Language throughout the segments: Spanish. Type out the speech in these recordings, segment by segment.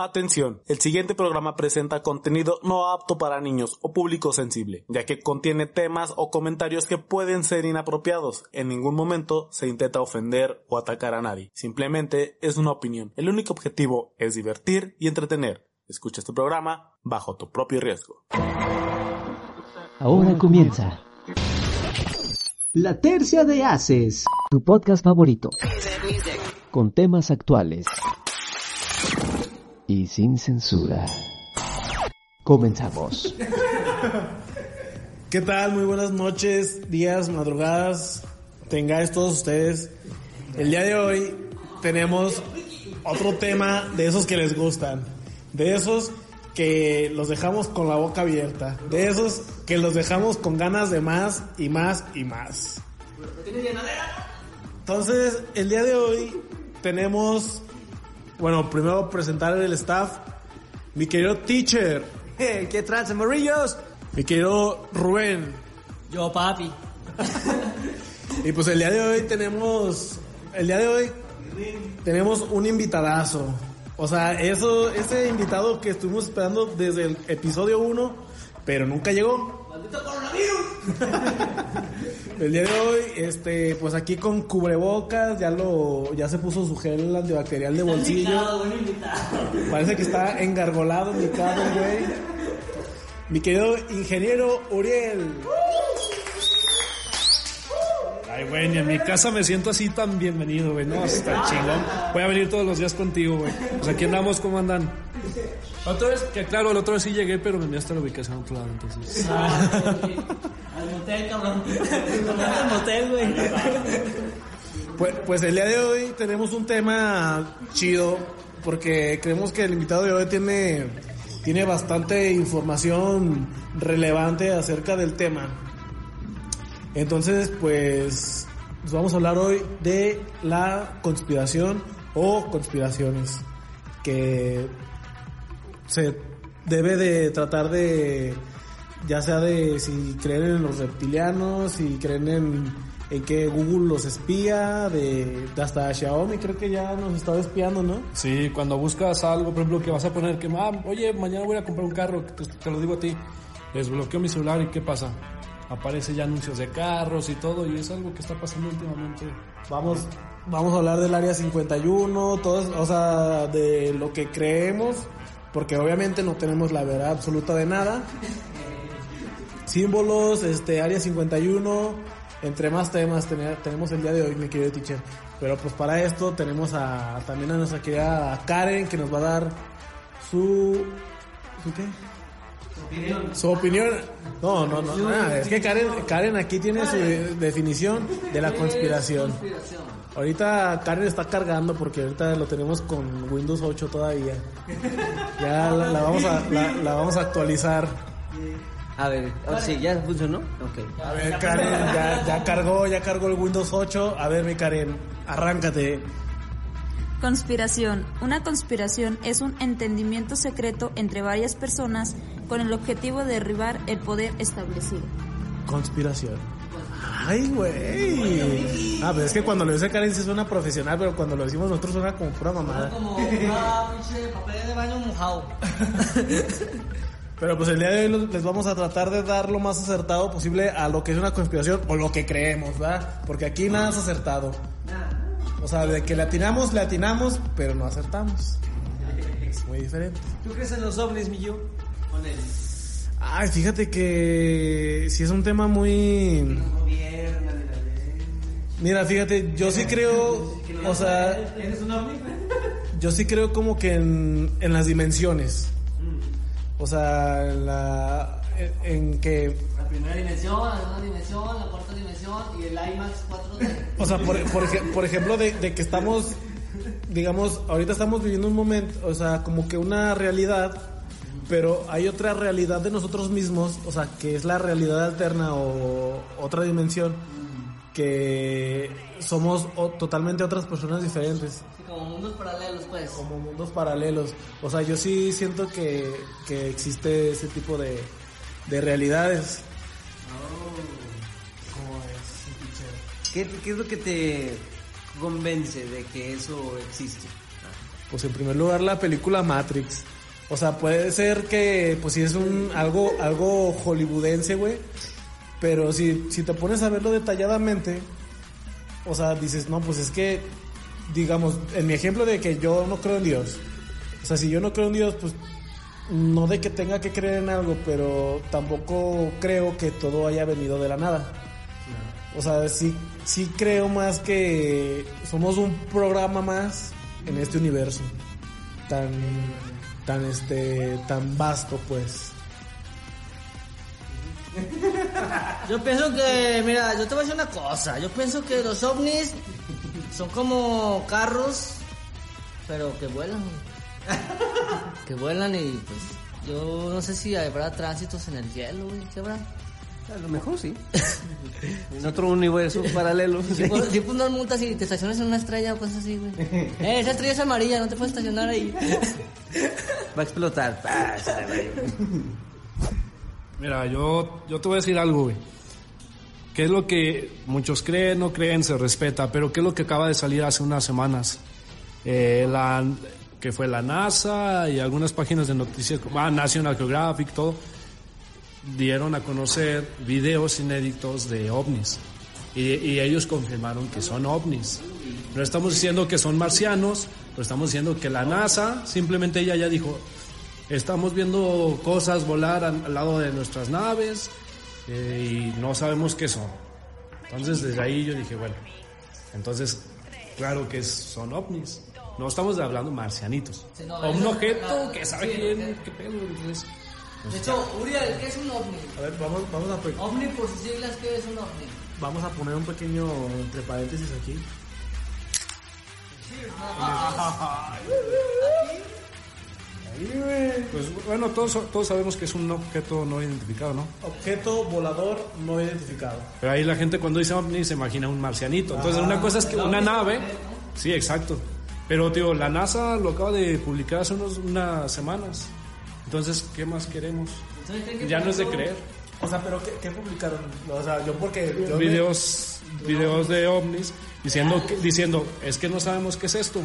Atención, el siguiente programa presenta contenido no apto para niños o público sensible, ya que contiene temas o comentarios que pueden ser inapropiados. En ningún momento se intenta ofender o atacar a nadie. Simplemente es una opinión. El único objetivo es divertir y entretener. Escucha este programa bajo tu propio riesgo. Ahora comienza La Tercia de Haces, tu podcast favorito, con temas actuales y sin censura. Comenzamos. ¿Qué tal? Muy buenas noches, días, madrugadas. Tengáis todos ustedes. El día de hoy tenemos otro tema de esos que les gustan. De esos que los dejamos con la boca abierta. De esos que los dejamos con ganas de más y más y más. Entonces, el día de hoy tenemos bueno, primero presentar el staff. Mi querido teacher. ¿Qué trance, morrillos? Mi querido Rubén. Yo, papi. y pues el día de hoy tenemos. El día de hoy tenemos un invitadazo. O sea, eso, ese invitado que estuvimos esperando desde el episodio 1, pero nunca llegó. ¡Maldito coronavirus! El día de hoy, este, pues aquí con cubrebocas, ya lo, ya se puso su gel antibacterial de bolsillo. Parece que está engargolado, mi güey. Mi querido ingeniero Uriel. Ay, güey, ni en mi casa me siento así tan bienvenido, güey. No, está chingón. Voy a venir todos los días contigo, güey. Pues aquí andamos, ¿cómo andan? Otra vez, que claro, el otro vez sí llegué, pero me enviaste la ubicación a otro lado, entonces. Ah, al motel, cabrón. Al motel, güey. Pues, pues el día de hoy tenemos un tema chido, porque creemos que el invitado de hoy tiene, tiene bastante información relevante acerca del tema. Entonces, pues, vamos a hablar hoy de la conspiración o conspiraciones que se debe de tratar de, ya sea de si creen en los reptilianos, si creen en, en que Google los espía, de, hasta Xiaomi creo que ya nos está espiando, ¿no? Sí, cuando buscas algo, por ejemplo, que vas a poner que, ah, oye, mañana voy a comprar un carro, te, te lo digo a ti, desbloqueo mi celular y ¿qué pasa? Aparece ya anuncios de carros y todo, y es algo que está pasando últimamente. Vamos, vamos a hablar del área 51, todo, o sea, de lo que creemos porque obviamente no tenemos la verdad absoluta de nada. Símbolos, este, Área 51, entre más temas tenemos el día de hoy, mi querido teacher. Pero pues para esto tenemos a, también a nuestra querida Karen que nos va a dar su... ¿Su qué? Su opinión. Su opinión. No, no, no. Es que Karen, Karen aquí tiene su definición de la conspiración. Ahorita Karen está cargando porque ahorita lo tenemos con Windows 8 todavía. Ya la, vamos, a, la, vamos a actualizar. A ver, sí, ¿ya funcionó? Ok. A ver, Karen, ya, ya cargó, ya cargó el Windows 8. A ver, mi Karen, arráncate. Conspiración. Una conspiración es un entendimiento secreto entre varias personas con el objetivo de derribar el poder establecido. Conspiración. Ay, güey. Ah, pero es que cuando lo dice Karen sí suena profesional, pero cuando lo decimos nosotros suena como pura mamada. Como papel de baño mojado. Pero pues el día de hoy les vamos a tratar de dar lo más acertado posible a lo que es una conspiración o lo que creemos, ¿verdad? Porque aquí nada es acertado. O sea, de que le atinamos, le atinamos, pero no acertamos. Es muy diferente. ¿Tú crees en los ovnis, mi yo? Ay, fíjate que si es un tema muy... Mira, fíjate, yo sí creo, o sea, yo sí creo como que en, en las dimensiones. O sea, en, la, en que... La primera dimensión, la segunda dimensión, la cuarta dimensión y el IMAX 4D. O sea, por, por, por ejemplo, de, de, que estamos, digamos, ahorita estamos viviendo un momento, o sea, como que una realidad, pero hay otra realidad de nosotros mismos, o sea, que es la realidad alterna o otra dimensión que somos totalmente otras personas diferentes. como mundos paralelos, pues. Como mundos paralelos. O sea, yo sí siento que, que existe ese tipo de, de realidades. Oh. ¿Cómo es? ¿Qué, ¿Qué es lo que te convence de que eso existe? Pues en primer lugar la película Matrix. O sea, puede ser que, pues sí es un algo, algo hollywoodense, güey. Pero si, si te pones a verlo detalladamente, o sea, dices, no, pues es que, digamos, en mi ejemplo de que yo no creo en Dios. O sea, si yo no creo en Dios, pues no de que tenga que creer en algo, pero tampoco creo que todo haya venido de la nada. O sea, sí, sí creo más que somos un programa más en este universo tan, tan este, tan vasto, pues. Yo pienso que, mira, yo te voy a decir una cosa. Yo pienso que los ovnis son como carros, pero que vuelan. que vuelan y pues yo no sé si habrá tránsitos en el hielo, güey. ¿Qué habrá? A lo mejor sí. en otro universo paralelo. Si si unas multas y te estacionas en una estrella o cosas así, güey. Eh, esa estrella es amarilla, no te puedes estacionar ahí. Va a explotar. Ah, Mira, yo, yo te voy a decir algo, güey. ¿Qué es lo que muchos creen, no creen, se respeta? Pero ¿qué es lo que acaba de salir hace unas semanas? Eh, la, que fue la NASA y algunas páginas de noticias, como ah, National Geographic, todo, dieron a conocer videos inéditos de ovnis. Y, y ellos confirmaron que son ovnis. No estamos diciendo que son marcianos, pero estamos diciendo que la NASA, simplemente ella ya dijo, estamos viendo cosas volar al, al lado de nuestras naves eh, y no sabemos qué son. Entonces desde ahí yo dije, bueno, entonces claro que son ovnis. No estamos hablando marcianitos. Sí, no, o un objeto claro, que sabe sí, quién, qué pedo. entonces, De hecho, Uriel, ¿qué es un ovni? A ver, vamos, vamos, a, pe- Ovni por sus siglas, ¿qué es un ovni? vamos a poner un pequeño entre paréntesis aquí. Pues bueno, todos, todos sabemos que es un objeto no identificado, ¿no? Objeto volador no identificado. Pero ahí la gente cuando dice ovni se imagina un marcianito. Entonces una cosa es que una nave, sí, exacto. Pero tío, la NASA lo acaba de publicar hace unos, unas semanas. Entonces, ¿qué más queremos? Entonces, ¿creen que Ya no es de creer. O sea, pero ¿qué, qué publicaron? O sea, yo porque... Yo me- Videos, videos de ovnis diciendo que, diciendo es que no sabemos qué es esto.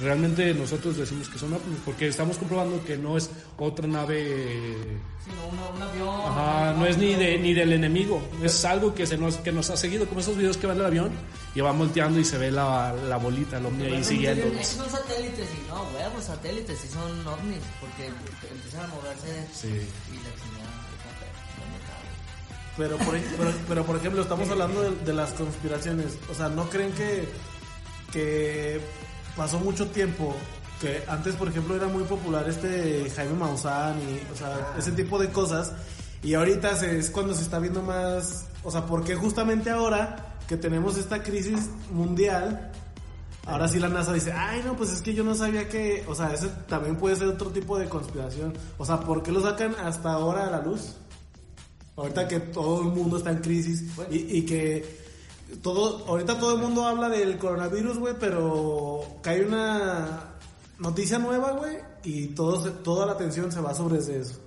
Realmente nosotros decimos que son ovnis porque estamos comprobando que no es otra nave Sí, no, una- un avión. Ajá, no es ni de ni del enemigo, es algo que se nos que nos ha seguido, como esos videos que van del avión y van volteando y se ve la, la bolita, el ovni ahí Esos siguiéndonos. son satélites y no, huevos, satélites y son ovnis porque empiezan a moverse Sí. y la chingada. no me cago. Pero por, pero, pero, por ejemplo, estamos hablando de, de las conspiraciones. O sea, ¿no creen que, que pasó mucho tiempo? Que antes, por ejemplo, era muy popular este Jaime Maussan y, o sea, ese tipo de cosas. Y ahorita se- es cuando se está viendo más. O sea, porque justamente ahora que tenemos esta crisis mundial, ahora sí la NASA dice, ay, no, pues es que yo no sabía que. O sea, ese también puede ser otro tipo de conspiración. O sea, ¿por qué lo sacan hasta ahora a la luz? Ahorita que todo el mundo está en crisis y, y que todo, ahorita todo el mundo habla del coronavirus, güey, pero cae una noticia nueva, güey, y todo, se- toda la atención se va sobre eso.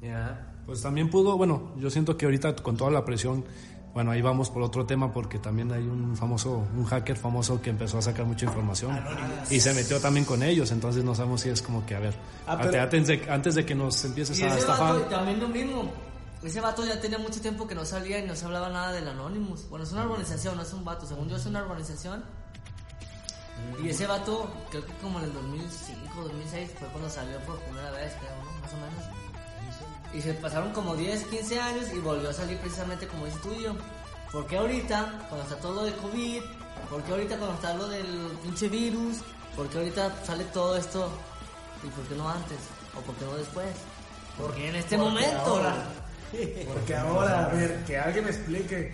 Ya. Pues también pudo, bueno, yo siento que ahorita con toda la presión, bueno, ahí vamos por otro tema porque también hay un famoso, un hacker famoso que empezó a sacar mucha información y se metió también con ellos, entonces no sabemos si es como que, a ver, Ah, pero- antes, de, antes de que nos empieces Y a estafar. también lo mismo. Ese vato ya tenía mucho tiempo que no salía y no se hablaba nada del Anonymous. Bueno, es una organización, no es un vato. Según yo es una organización. Y ese vato, creo que como en el 2005, 2006 fue cuando salió por primera vez, creo, ¿no? Más o menos. Y se pasaron como 10, 15 años y volvió a salir precisamente como dice tuyo. ¿Por qué ahorita, cuando está todo lo de COVID? ¿Por qué ahorita cuando está lo del pinche virus? ¿Por qué ahorita sale todo esto? ¿Y por qué no antes? ¿O por qué no después? Porque en este momento. ahora. Porque ahora, a ver, que alguien me explique.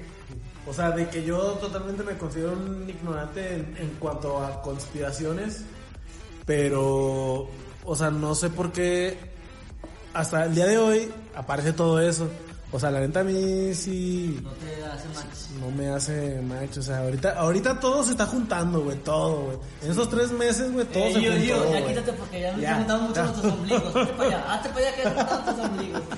O sea, de que yo totalmente me considero un ignorante en, en cuanto a conspiraciones, pero, o sea, no sé por qué hasta el día de hoy aparece todo eso. O sea, la neta a mí sí No te hace match. no me hace match. O sea, ahorita, ahorita todo se está juntando, güey, todo, güey. En esos tres meses, güey, todo Eh, se yo, juntó, yo, ya güey. quítate porque ya nos Ya, juntamos mucho ya. nuestros ombligos. Hazte para allá, hazte para allá que tus ombligos.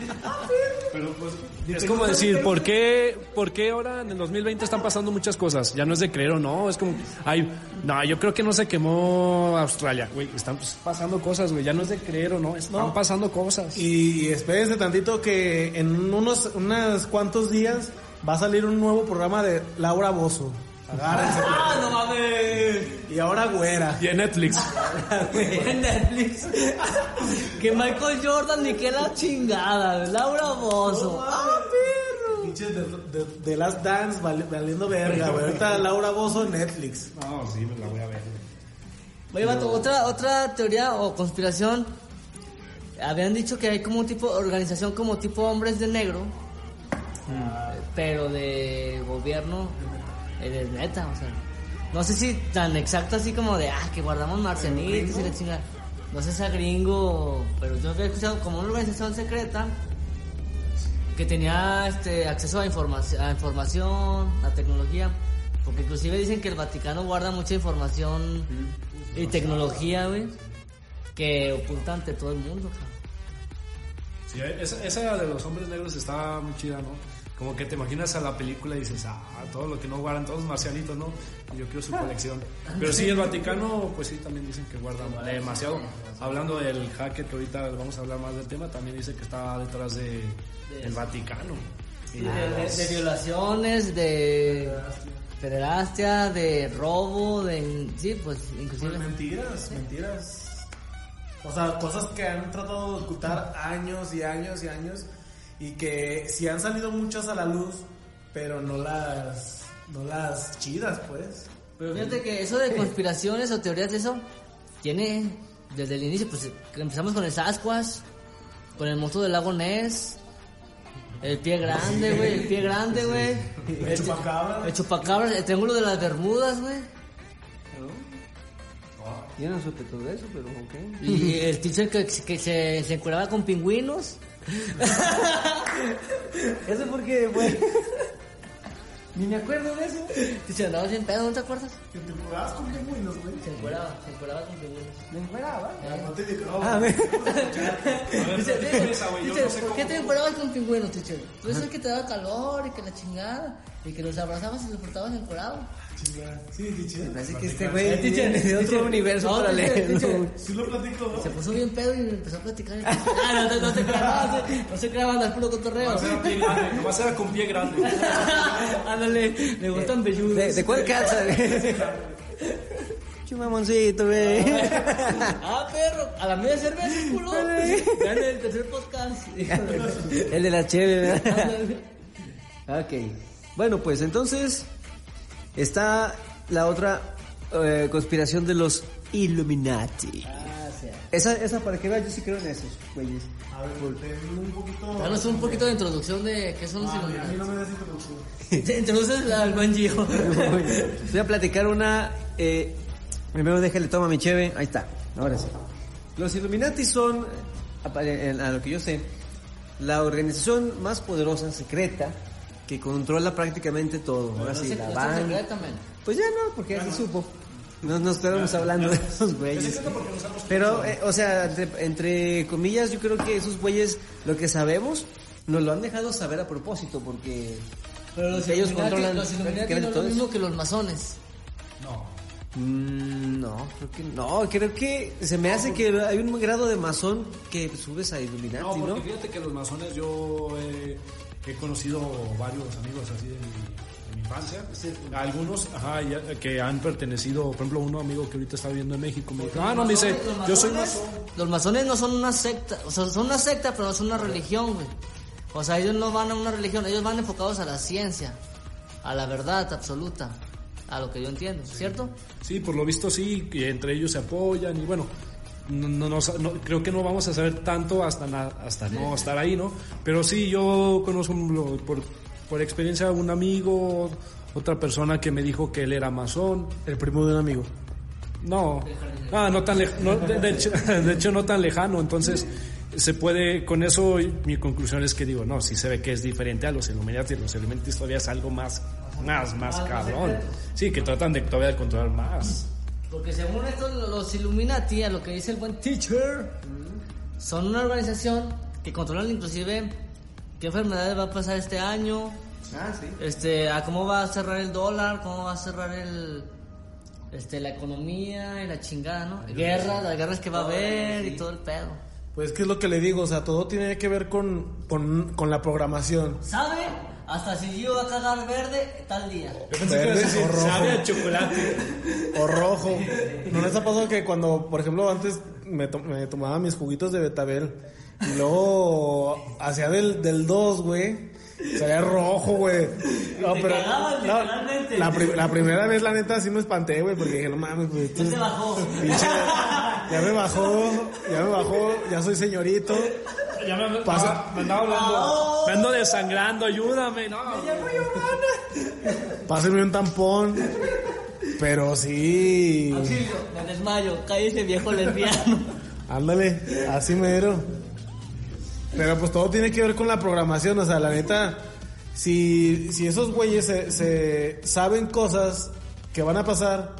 Es como decir, ¿por qué, ¿por qué ahora en el 2020 están pasando muchas cosas? Ya no es de creer o no, es como, ay, no, yo creo que no se quemó Australia, güey, están pues, pasando cosas, güey, ya no es de creer o no, están No. pasando cosas. Y, y espérense tantito que en unos, unos cuantos días va a salir un nuevo programa de Laura Bozo. Agárrense. ¡Ah, no mames! y ahora güera. Y en Netflix. En Netflix. que Michael Jordan ni que la chingada. Laura Bozo. ¡Ah, perro! Pinches de, de, de Last Dance vali- valiendo verga, güey. Ahorita Laura Bozo en Netflix. No, sí, me la voy a ver. Oye, vato, otra, otra teoría o conspiración. Habían dicho que hay como un tipo organización como tipo hombres de negro. Pero de gobierno. eh, de neta, o sea. No sé si tan exacto así como de, ah, que guardamos marcianitos y la chingada. No sé si es gringo, pero yo había escuchado como una organización secreta que tenía este acceso a, información a información, a tecnología. Porque inclusive dicen que el Vaticano guarda mucha información y tecnología, güey, que oculta ante todo el mundo. Sí, esa, esa de los hombres negros está muy chida, ¿no? Como que te imaginas a la película y dices, ah, todo lo que no guardan, todos marcianitos, ¿no? Y Yo quiero su colección. Pero sí, el Vaticano, pues sí, también dicen que guardan demasiado. Hablando del hacker, que ahorita vamos a hablar más del tema, también dice que está detrás de, del Vaticano. De, de- de violaciones, de pederastia, de robo, de... Sí, pues inclusive... Pues mentiras, mentiras. O sea, cosas que han tratado de ocultar años y años y años. Y que sí han salido muchas a la luz, pero no las, no las chidas, pues. Pero fíjate que eso de conspiraciones o teorías de eso tiene desde el inicio, pues empezamos con el Sasquatch, con el monstruo del lago Ness, el pie grande, güey, el pie grande, güey. El chupacabras. El chupacabras, el triángulo de las Bermudas, güey. Yo no supe todo eso, pero ok. Y el teacher que, que se, se encueraba con pingüinos. Eso porque, güey. Ni me acuerdo de eso. Teacher andaba sin pedo, ¿no te acuerdas? Que te jugabas con pingüinos, güey. Se encueraba, se encueraba con pingüinos. Me encueraba. No te digo, A ver. Dice, dice, ¿por qué te encuerabas con pingüinos, teacher? Tú eres el que te daba calor y que la chingada. Y que los abrazabas y los portabas encuerados. Sí, dicho. Parece que este güey Eh, teacher, viene de otro teacher. universo No, teacher, teacher. Sí lo platico, ¿no? Se puso bien pedo y me empezó a platicar. Ah, no, no, no te creas, no, se- no se creaba andar puro cotorreo. Nomás era con pie grande. Ándale, le gustan velludos. ¿De, de cuál calza? Chumamoncito, güey. Ah, perro, a la media cerveza, culo. En el tercer podcast. El de la cheve, ¿verdad? Ok. Bueno, pues entonces está la otra eh, conspiración de los Illuminati. Ah, sí. Esa, esa para que veas, yo sí creo en esos, güeyes. A ver, ten un poquito. Danos un poquito de introducción de qué son los Ah, a mí Illuminati. no me das introducción. Te introduces al buen Gio. Voy a platicar una. Eh, primero déjale toma mi cheve. Ahí está. Ahora sí. Los Illuminati son, a, a lo que yo sé, la organización más poderosa, secreta, que controla prácticamente todo. Ahora sí, la banca. Pues ya no, porque ya se supo. No nos estábamos hablando de esos güeyes. Pero, eh, o sea, entre, entre comillas, yo creo que esos güeyes, lo que sabemos, nos lo han dejado saber a propósito, porque Pero los ellos controlan los prácticamente no es todo lo eso. mismo que los masones. Mm, no, creo que no, creo que se me hace que hay un grado de masón que subes a No, Illuminati, porque ¿no? fíjate que los masones yo eh, he conocido varios amigos así de mi, de mi infancia. Algunos, ajá, ya- que han pertenecido, por ejemplo, uno amigo que ahorita está viviendo en México me dijo, ah, no, me dice, yo soy masón. Los masones no son una secta, o sea, son una secta, pero no son una religión, güey. O sea, ellos no van a una religión, ellos van enfocados a la ciencia, a la verdad absoluta, a lo que yo entiendo, ¿cierto? Sí, por lo visto sí, y entre ellos se apoyan y bueno, no, no- no creo que no vamos a saber tanto hasta, na- hasta no estar ahí, ¿no? Pero sí, yo conozco por, por experiencia un amigo, otra persona que me dijo que él era masón. El primo de un amigo. No, ah, no tan lejano, de, de hecho, de hecho no tan lejano, entonces se puede, con eso mi conclusión es que digo, no, si se ve que es diferente a los Illuminati, los Illuminati todavía es algo más, más, más cabrón. Sí, que tratan de todavía de controlar más. Porque según esto, los Illuminati, a lo que dice el buen teacher, son una organización que controlan inclusive qué enfermedades va a pasar este año, Ah, sí. este, a cómo va a cerrar el dólar, cómo va a cerrar el, este, la economía y la chingada, ¿no? Guerras, las guerras que va a haber y todo el pedo. Pues que es lo que le digo, o sea, todo tiene que ver con, con, con la programación. ¿Sabe? Hasta si yo va a cagar verde tal día. Yo pensé que iba a decir, rojo. sabe a chocolate. O rojo. ¿No les ha pasado que cuando, por ejemplo, antes me, to- me tomaba mis juguitos de betabel y luego hacía del, del 2, güey? Salía rojo, güey. No, Te pero. cagabas, no, literalmente. la, pri- la primera vez, la neta, sí me espanté, güey, porque dije, no mames, güey. Ya te bajó. pinche- ya me bajó, ya me bajó, ya soy señorito. Ya me, Pasa. me andaba hablando. Me ando desangrando, ayúdame. No, Pásenme un tampón. Pero sí. Auxilio, me desmayo, cállese viejo lesbiano. Ándale, así mero. Pero pues todo tiene que ver con la programación, o sea, la neta, si, si esos güeyes se, se saben cosas que van a pasar,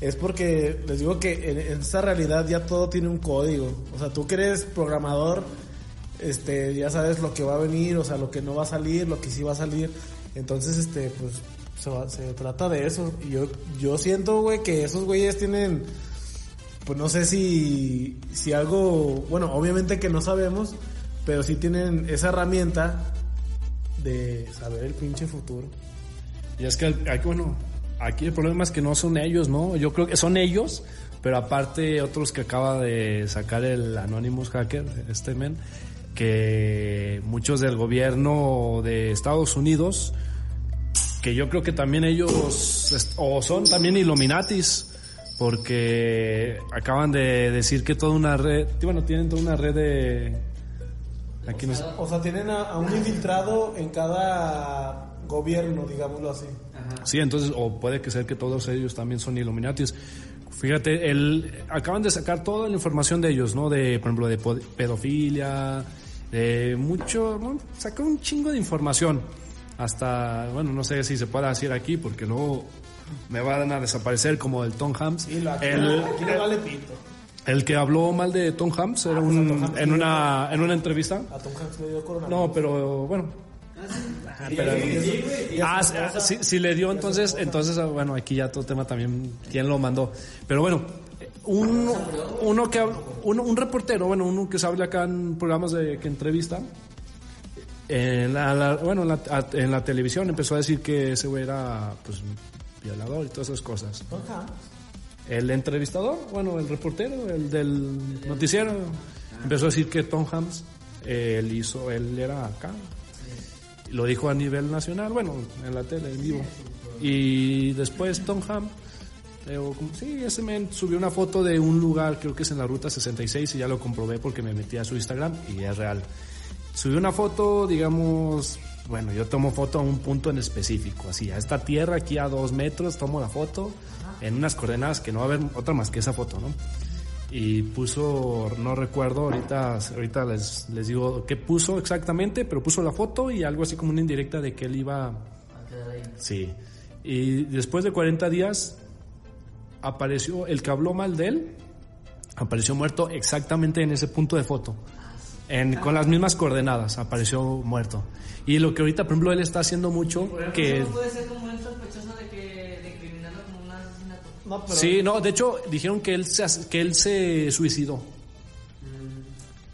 es porque les digo que en, en esta realidad ya todo tiene un código. O sea, tú que eres programador, este, ya sabes lo que va a venir, o sea, lo que no va a salir, lo que sí va a salir. Entonces, este, pues, se, va- se trata de eso. Y yo, yo siento, güey, que esos güeyes tienen pues no sé si, si algo, bueno, obviamente que no sabemos, pero sí tienen esa herramienta de saber el pinche futuro. Y es que, aquí, bueno, aquí el problema es que no son ellos, ¿no? Yo creo que son ellos, pero aparte otros que acaba de sacar el Anonymous Hacker, este men, que muchos del gobierno de Estados Unidos, que yo creo que también ellos, o son también Illuminatis, porque acaban de decir que toda una red, bueno, tienen toda una red de... Aquí no sé. O sea, tienen a, a un infiltrado en cada gobierno, digámoslo así. Sí, entonces, o puede que ser que todos ellos también son Illuminatis. Fíjate, el, acaban de sacar toda la información de ellos, ¿no? De, por ejemplo, de pedofilia, de mucho, bueno, sacó un chingo de información. Hasta, bueno, no sé si se puede decir aquí, porque luego me van a desaparecer como el Tom Hanks. Y lo, aquí, el, aquí no vale pito. el que habló mal de Tom Hanks era un, en, una, en una entrevista. A Tom Hanks le dio coronavirus. No, pero bueno. Ah, sí, ah, sí, sí le dio entonces, entonces, ah, bueno, aquí ya todo tema también, quién lo mandó. Pero bueno, un, uno que, uno, un reportero, bueno, uno que se habla acá en programas de que entrevista, en la, la- bueno, en la, en la televisión empezó a decir que ese güey era, pues, violador y todas esas cosas. Tom Hanks. El entrevistador, bueno, el reportero, el del noticiero, empezó a decir que Tom eh, él hizo, él era acá. Lo dijo a nivel nacional, bueno, en la tele, en vivo. Y después Tom Hanks, eh, o sí, ese men subió una foto de un lugar, creo que es en la ruta 66, y ya lo comprobé porque me metí a su Instagram y es real. Subió una foto, digamos, bueno, yo tomo foto a un punto en específico, así, a esta tierra aquí a dos metros, tomo la foto en unas coordenadas que no va a haber otra más que esa foto, ¿no? Y puso, no recuerdo, ahorita, ahorita les, les digo qué puso exactamente, pero puso la foto y algo así como una indirecta de que él iba... Sí. Y después de 40 días apareció el que habló mal de él, apareció muerto exactamente en ese punto de foto. En, con las mismas coordenadas, apareció muerto. Y lo que ahorita, por ejemplo, él está haciendo mucho, que... no puede ser como un sospechoso de que de como un asesinato. No, pero Sí, no, de hecho dijeron que él se, que él se suicidó.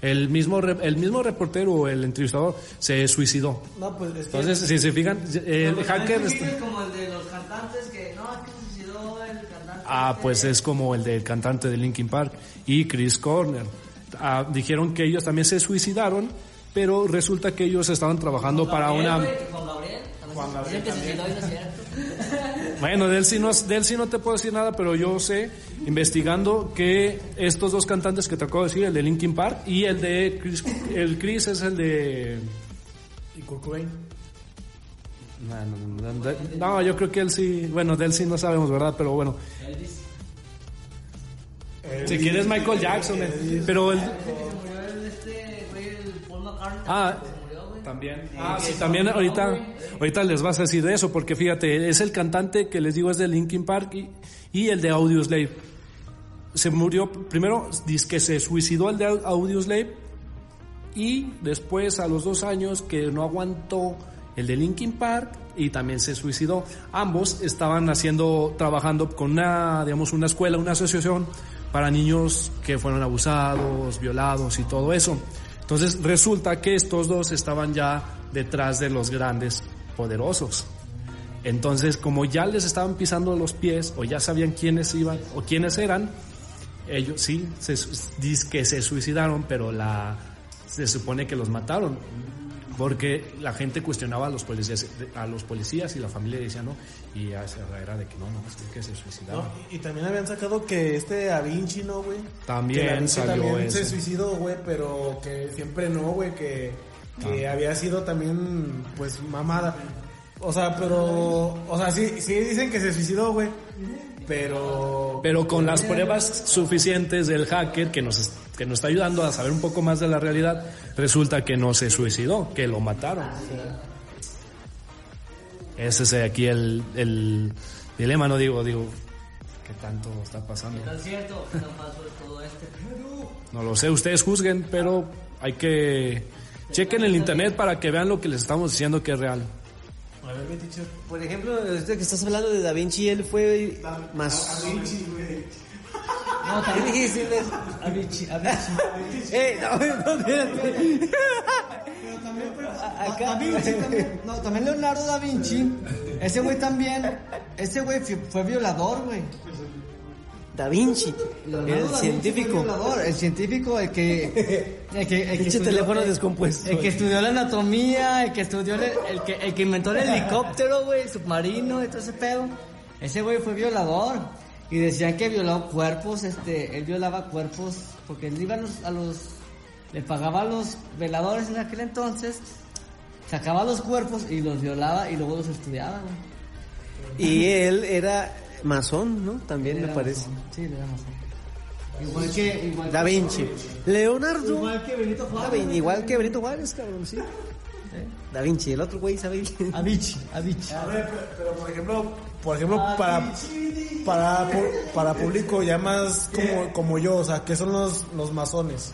El mismo, el mismo reportero, el entrevistador, se suicidó. No, pues es que Entonces, si se fijan, el hacker... es como el de los cantantes que no, es que se suicidó el cantante. Ah, pues es como el del cantante de Linkin Park y Chris Corner. Ah, dijeron que ellos también se suicidaron, pero resulta que ellos estaban trabajando para Gabriel, una... Juan Gabriel. Juan. Bueno, de él, sí no, de él sí no te puedo decir nada, pero yo sé, investigando, que estos dos cantantes que te acabo de decir, el de Linkin Park y el de Chris, el Chris es el de... y Kurt Cobain. No, no, no, de- no, yo creo que él sí, bueno, de él sí no sabemos, ¿verdad? Pero bueno, si quieres Michael Jackson, eh, pero el, Se murió el este Paul McCartney. Ah, también. Ah, sí, también ahorita, ahorita les vas a decir de eso, porque fíjate, es el cantante que les digo es de Linkin Park y, y el de Audioslave. Se murió, primero, dice que se suicidó el de Audioslave y después a los dos años que no aguantó el de Linkin Park y también se suicidó. Ambos estaban haciendo, trabajando con una, digamos, una escuela, una asociación para niños que fueron abusados, violados y todo eso. Entonces resulta que estos dos estaban ya detrás de los grandes poderosos. Entonces, como ya les estaban pisando los pies o ya sabían quiénes iban o quiénes eran, ellos sí, se, que se suicidaron, pero la, se supone que los mataron. Porque la gente cuestionaba a los policías, a los policías y la familia decía no, y era de que no, no, es que se suicidaron. No, y, y también habían sacado que este Da Vinci, ¿no, güey? También salió también se suicidó, güey, pero que siempre no, güey, que, que Ah. había sido también, pues, mamada. O sea, pero, o sea, sí, sí dicen que se suicidó, güey, pero... Pero con las pruebas suficientes del hacker que nos, que nos está ayudando a saber un poco más de la realidad, resulta que no se suicidó, que lo mataron. Ese es aquí el, el dilema, no digo, digo, ¿qué tanto está pasando? ¿No es cierto? ¿Qué tan falso es todo este? No lo sé, ustedes juzguen, pero hay que chequen el internet para que vean lo que les estamos diciendo que es real. A ver, Beticho. Por ejemplo, ahorita que estás hablando de Da Vinci, él fue más... No, ¿Qué también dijiste? Avicii, Avicii. Eh, no, no, espérate. Da, Da Vinci también, no, también Leonardo da Vinci, ese güey también, ese güey fue, violador, güey. Da Vinci, Leonardo el da Vinci científico. fue violador, el científico, el que, el que, el que estudió- teléfono el- descompuesto. El que estudió la anatomía, el que estudió, el, el que, el que inventó el helicóptero, güey, el submarino y todo ese pedo. Ese güey fue violador. Y decían que violó cuerpos, este, él violaba cuerpos, porque él iba a los, a los, le pagaba a los veladores en aquel entonces, sacaba los cuerpos y los violaba y luego los estudiaba, güey. Y él era masón, ¿no? También me parece. masón. Sí, era masón. Igual que, igual Da Vinci. Leonardo. Igual que Benito Da Juárez. Vin- igual que Benito Juárez, cabrón, sí. Da Vinci, el otro güey, ¿sabe? Avicii, Avicii. A ver, pero, pero, por ejemplo, por ejemplo, para, para, para público ya más como, como yo, o sea, ¿qué son los, los masones?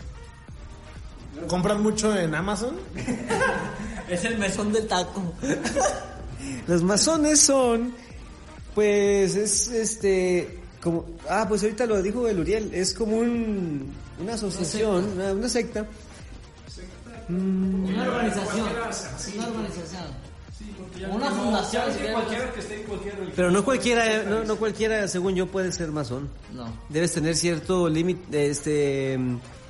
¿Compran mucho en Amazon? Es el mesón del taco. Los masones son, pues, es este, como, ah, pues ahorita lo dijo el Uriel, es como un, una asociación, una, una secta. Una organización. Una organización. Una fundación. si quieres. Pero no cualquiera, no, no cualquiera, según yo, puede ser masón. No. Debes tener cierto límite, este,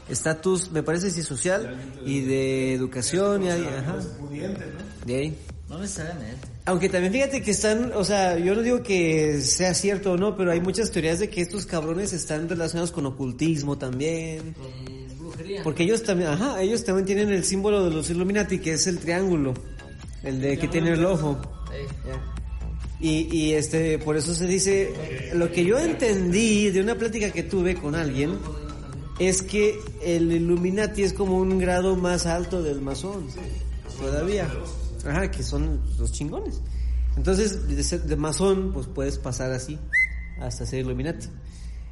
estatus, me parece, sí, social y de educación y ahí, ajá. De ahí. No necesariamente. Aunque también fíjate que están, o sea, yo no digo que sea cierto o no, pero hay muchas teorías de que estos cabrones están relacionados con ocultismo también. Con brujería. Porque ellos también, ajá, ellos también tienen el símbolo de los Illuminati, que es el triángulo. El de que tiene el ojo. Y, y este, por eso se dice, lo que yo entendí de una plática que tuve con alguien, es que el Illuminati es como un grado más alto del masón. Todavía. Ajá, que son los chingones. Entonces, de, de masón, pues puedes pasar así, hasta ser Illuminati.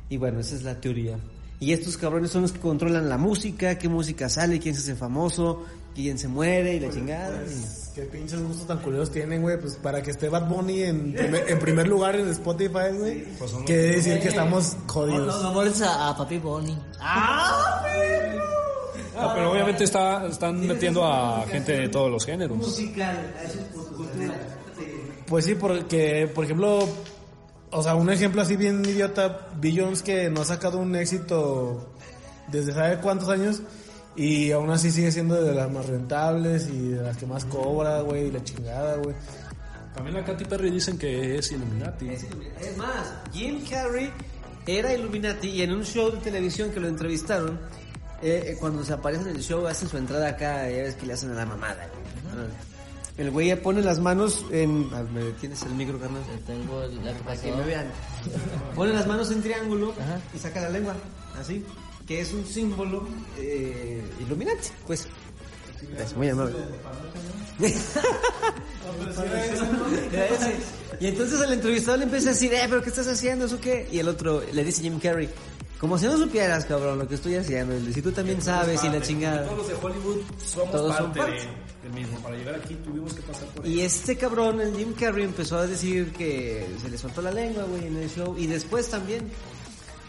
Y bueno, esa es la teoría. Y estos cabrones son los que controlan la música, qué música sale, quién se hace famoso, quién se muere y la chingada. y- Qué pinches gustos tan culeros tienen, güey, pues para que esté Bad Bunny en primer, en primer lugar en Spotify, güey. Quiere decir que estamos No, no, jodidos. no molestes a, a Papi Bonnie. Ah, pero obviamente está, están metiendo a gente de todos los géneros. Musical, eso es por cultura. Pues sí, porque, por ejemplo, o sea, un ejemplo así bien idiota, Billions que no ha sacado un éxito desde sabe cuántos años y aún así sigue siendo de las más rentables y de las que más cobra, güey, y la chingada, güey. También a Katy Perry dicen que es Illuminati. Es más, Jim Carrey era Illuminati y en un show de televisión que lo entrevistaron, eh, eh, cuando se aparece en el show hacen su entrada acá, ya ves que le hacen a la mamada. güey. El güey ya pone las manos en... ¿Me tienes el micro, carnal? Tengo el- la Para que me vean. Pone las manos en triángulo Ajá. y saca la lengua, así. Que es un símbolo eh, Illuminati, pues. Gracias, muy amable. Y entonces el entrevistador le empieza a decir, eh, pero ¿qué estás haciendo? ¿Eso qué? Y el otro le dice Jim Carrey, como si no supieras, cabrón, lo que estoy haciendo. Y si tú también sabes y la chingada. Todos los de Hollywood somos Todos son parte parte. de- del mismo. Para llegar aquí tuvimos que pasar por Y este cabrón, el Jim Carrey, empezó a decir que se le soltó la lengua, güey, en el show. Y después también.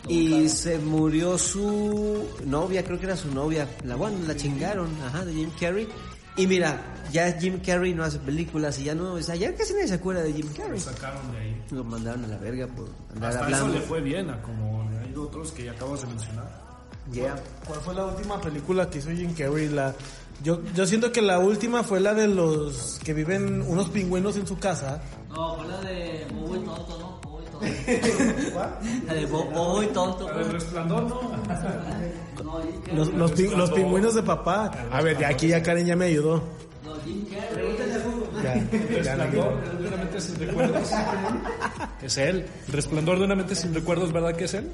Y se murió su novia, creo que era su novia. La bueno, la chingaron, ajá, de Jim Carrey. Y mira, ya Jim Carrey no hace películas y ya no, o sea, ya casi nadie se acuerda de Jim Carrey. sacaron de ahí. Lo mandaron a la verga por andar Hasta eso hablando. le fue bien a como hay otros que ya acabas de mencionar. Yeah. ¿Cuál fue la última película que hizo Jim Carrey? La, yo, yo siento que la última fue la de los que viven unos pingüinos en su casa. No, fue la de Bobo y Tonto, ¿no? La de Bo- Bobo y Tonto. El resplandor, ¿no? Los, los, pin- los pingüinos de papá. A ver, ya aquí ya Karen ya me ayudó. No, Jim Carrey. Ya, ya la Resplandor de una mente sin recuerdos. Es él. Resplandor de una mente sin recuerdos, ¿verdad que es él?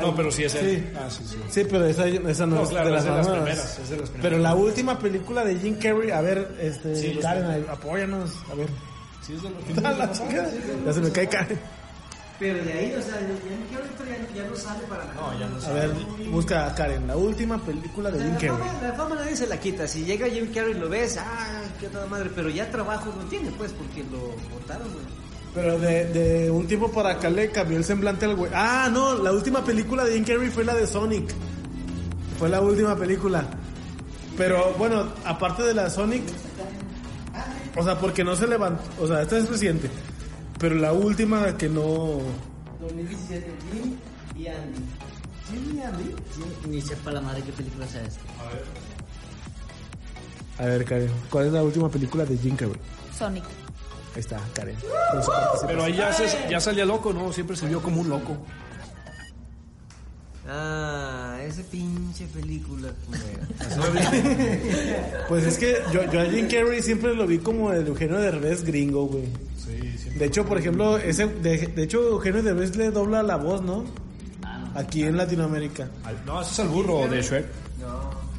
No, pero sí es él. Sí. Ah, sí, sí. Sí, pero esa, esa no, No, es claro, de es las, de las primeras, es de las primeras. Pero la última película de Jim Carrey, a ver, este, Sí, Karen, apóyanos, a ver. Sí, es de los A la chingada. Ya se me cae Karen. Pero de ahí, o sea, Jim Carrey ya, ya no sale para nada. No, ya no sé. A ver, busca a Karen, la última película de Jim La Carrey. fama, la fama nadie se la quita. Si llega Jim Carrey lo ves, ah, qué toda madre. Pero ya trabajo no tiene, pues, porque lo votaron, güey. Pero de, de un tiempo para acá le cambió el semblante al güey. Ah, no, la última película de Jim Carrey fue la de Sonic. Fue la última película. Pero bueno, aparte de la Sonic, o sea, porque no se levantó, o sea, esta es reciente. Pero la última que no... 2017, Jim y Andy. ¿Sí, Andy? Jim- Ni sepa la madre qué película sea esta. A ver, Karen, ¿cuál es la última película de Jim Carrey? Sonic. Ahí está, Karen. Pero ahí ya, se- ya salía loco, ¿no? Siempre se vio como un loco. Ah, esa pinche película. Pues es que yo, yo a Jim Carrey siempre lo vi como el Eugenio Derbez gringo, güey. Sí, sí. De hecho, por ejemplo, ese, de, de hecho, Eugenio Derbez le dobla la voz, ¿no? Aquí en Latinoamérica. No, ese es el burro de Shrek.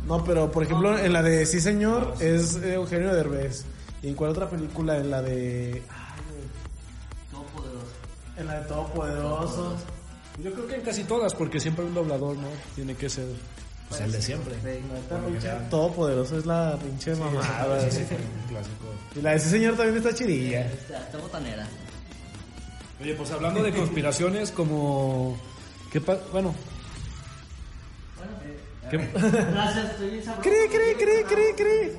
No, pero por ejemplo, en la de Sí Señor es eh, Eugenio Derbez. ¿Y en cuál otra película? En la de... Todopoderoso. En la de Todopoderoso. Yo creo que en casi todas, porque siempre un doblador, ¿no? Tiene que ser pues, el de siempre. Todopoderoso es la pinche mamada. Sí. Y la de Sí Señor también está chidilla. Esta, esta botanera. Oye, pues hablando de conspiraciones, como... ¿Qué pa- Bueno. ¿Qué- Gracias, estoy bien sabroso. Cree, cree, cree, cree, cree.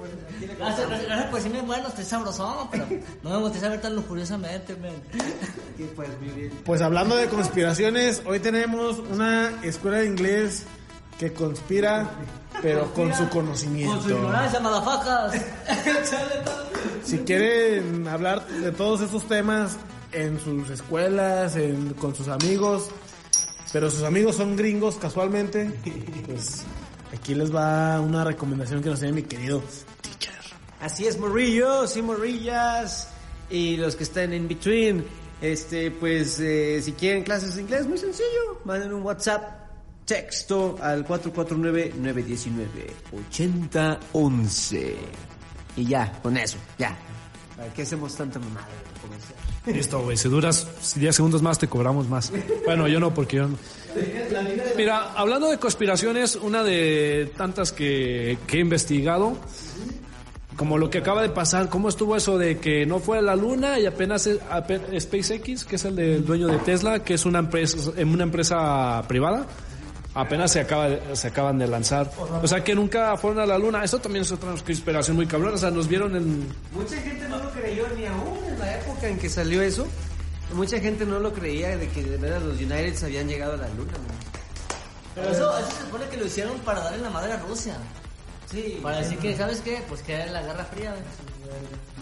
Gracias, por decirme, bueno, estoy sabrosón, pero no me gustaría ver tan lujuriosamente, men. Pues hablando de conspiraciones, hoy tenemos una escuela de inglés que conspira, pero con su Con su conocimiento. ignorancia, malafacas. Si quieren hablar de todos estos temas en sus escuelas, en- con sus amigos, pero sus amigos son gringos casualmente, pues aquí les va una recomendación que nos tiene mi querido. Así es, morrillos y morrillas. Y los que están en between. Este, pues, eh, si quieren clases de inglés, muy sencillo. Manden un WhatsApp, texto al 449-919-8011. Y ya, con eso, ya. ¿Para qué hacemos tanta mamada? Listo, güey. Si duras 10 segundos más, te cobramos más. Bueno, yo no, porque yo no. Mira, hablando de conspiraciones, una de tantas que he investigado, como lo que acaba de pasar, ¿cómo estuvo eso de que no fue a la luna y apenas, SpaceX, que es el del dueño de Tesla, que es una empresa, una empresa privada, apenas se, acaba de- se acaban de lanzar. O sea, que nunca fueron a la luna. Eso también es otra conspiración muy cabrón. O sea, nos vieron en... Mucha gente no lo creyó ni aún en la época en que salió eso. Mucha gente no lo creía de que de verdad los Uniteds habían llegado a la luna. güey. Pero eso, eso se supone que lo hicieron para darle la madre a Rusia. Sí. Para decir que, ¿sabes qué? Pues que era la Guerra Fría.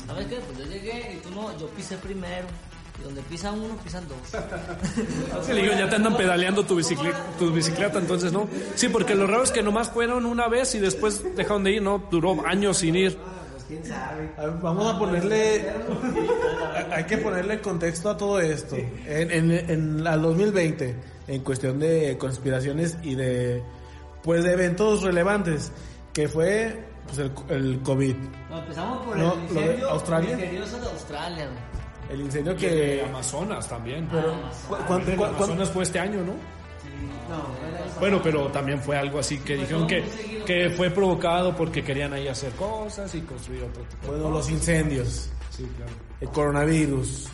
¿Sabes qué? Pues yo llegué y tú no, yo pisé primero. Y donde pisa uno, pisan dos. Sí, le digo, ya te andan pedaleando tu bicicleta, tu bicicleta, entonces no. Sí, porque lo raro es que nomás fueron una vez y después dejaron de ir, ¿no? Duró años sin ir. A ver, Vamos a ponerle. Hay que ponerle contexto a todo esto. En, en, en al 2020, en cuestión de conspiraciones y de. Pues de eventos relevantes. Que fue. Pues el, el COVID. No, empezamos por No, el de incendio Australia. misterioso de Australia, güey. El incendio Que que... Amazonas también. ¿cu- cu- El cu- cu- Amazonas fue este año, ¿no? Bueno, pero también fue algo así que dijeron que, que fue provocado porque querían ahí hacer cosas y construir otro tipo. Bueno, los incendios. Sí, claro. El coronavirus.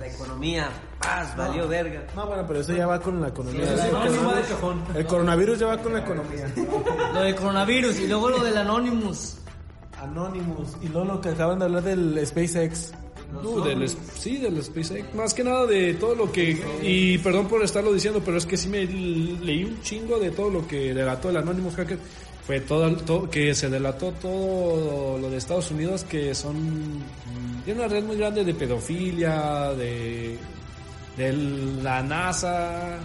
La economía, paz, valió verga. No, bueno, pero eso ya va con la economía. Sí, el, no, coronavirus, el coronavirus ya va con la economía. Lo del coronavirus y luego lo del Anonymous. Anonymous. Y luego lo que acaban de hablar del SpaceX. No, del, sí, del SpaceX. Más que nada de todo lo que. Y perdón por estarlo diciendo, pero es que sí me leí un chingo de todo lo que delató el Anonymous Hacker. Fue todo, todo que se delató todo lo de Estados Unidos, que son. Tiene una red muy grande de pedofilia, de. de la NASA.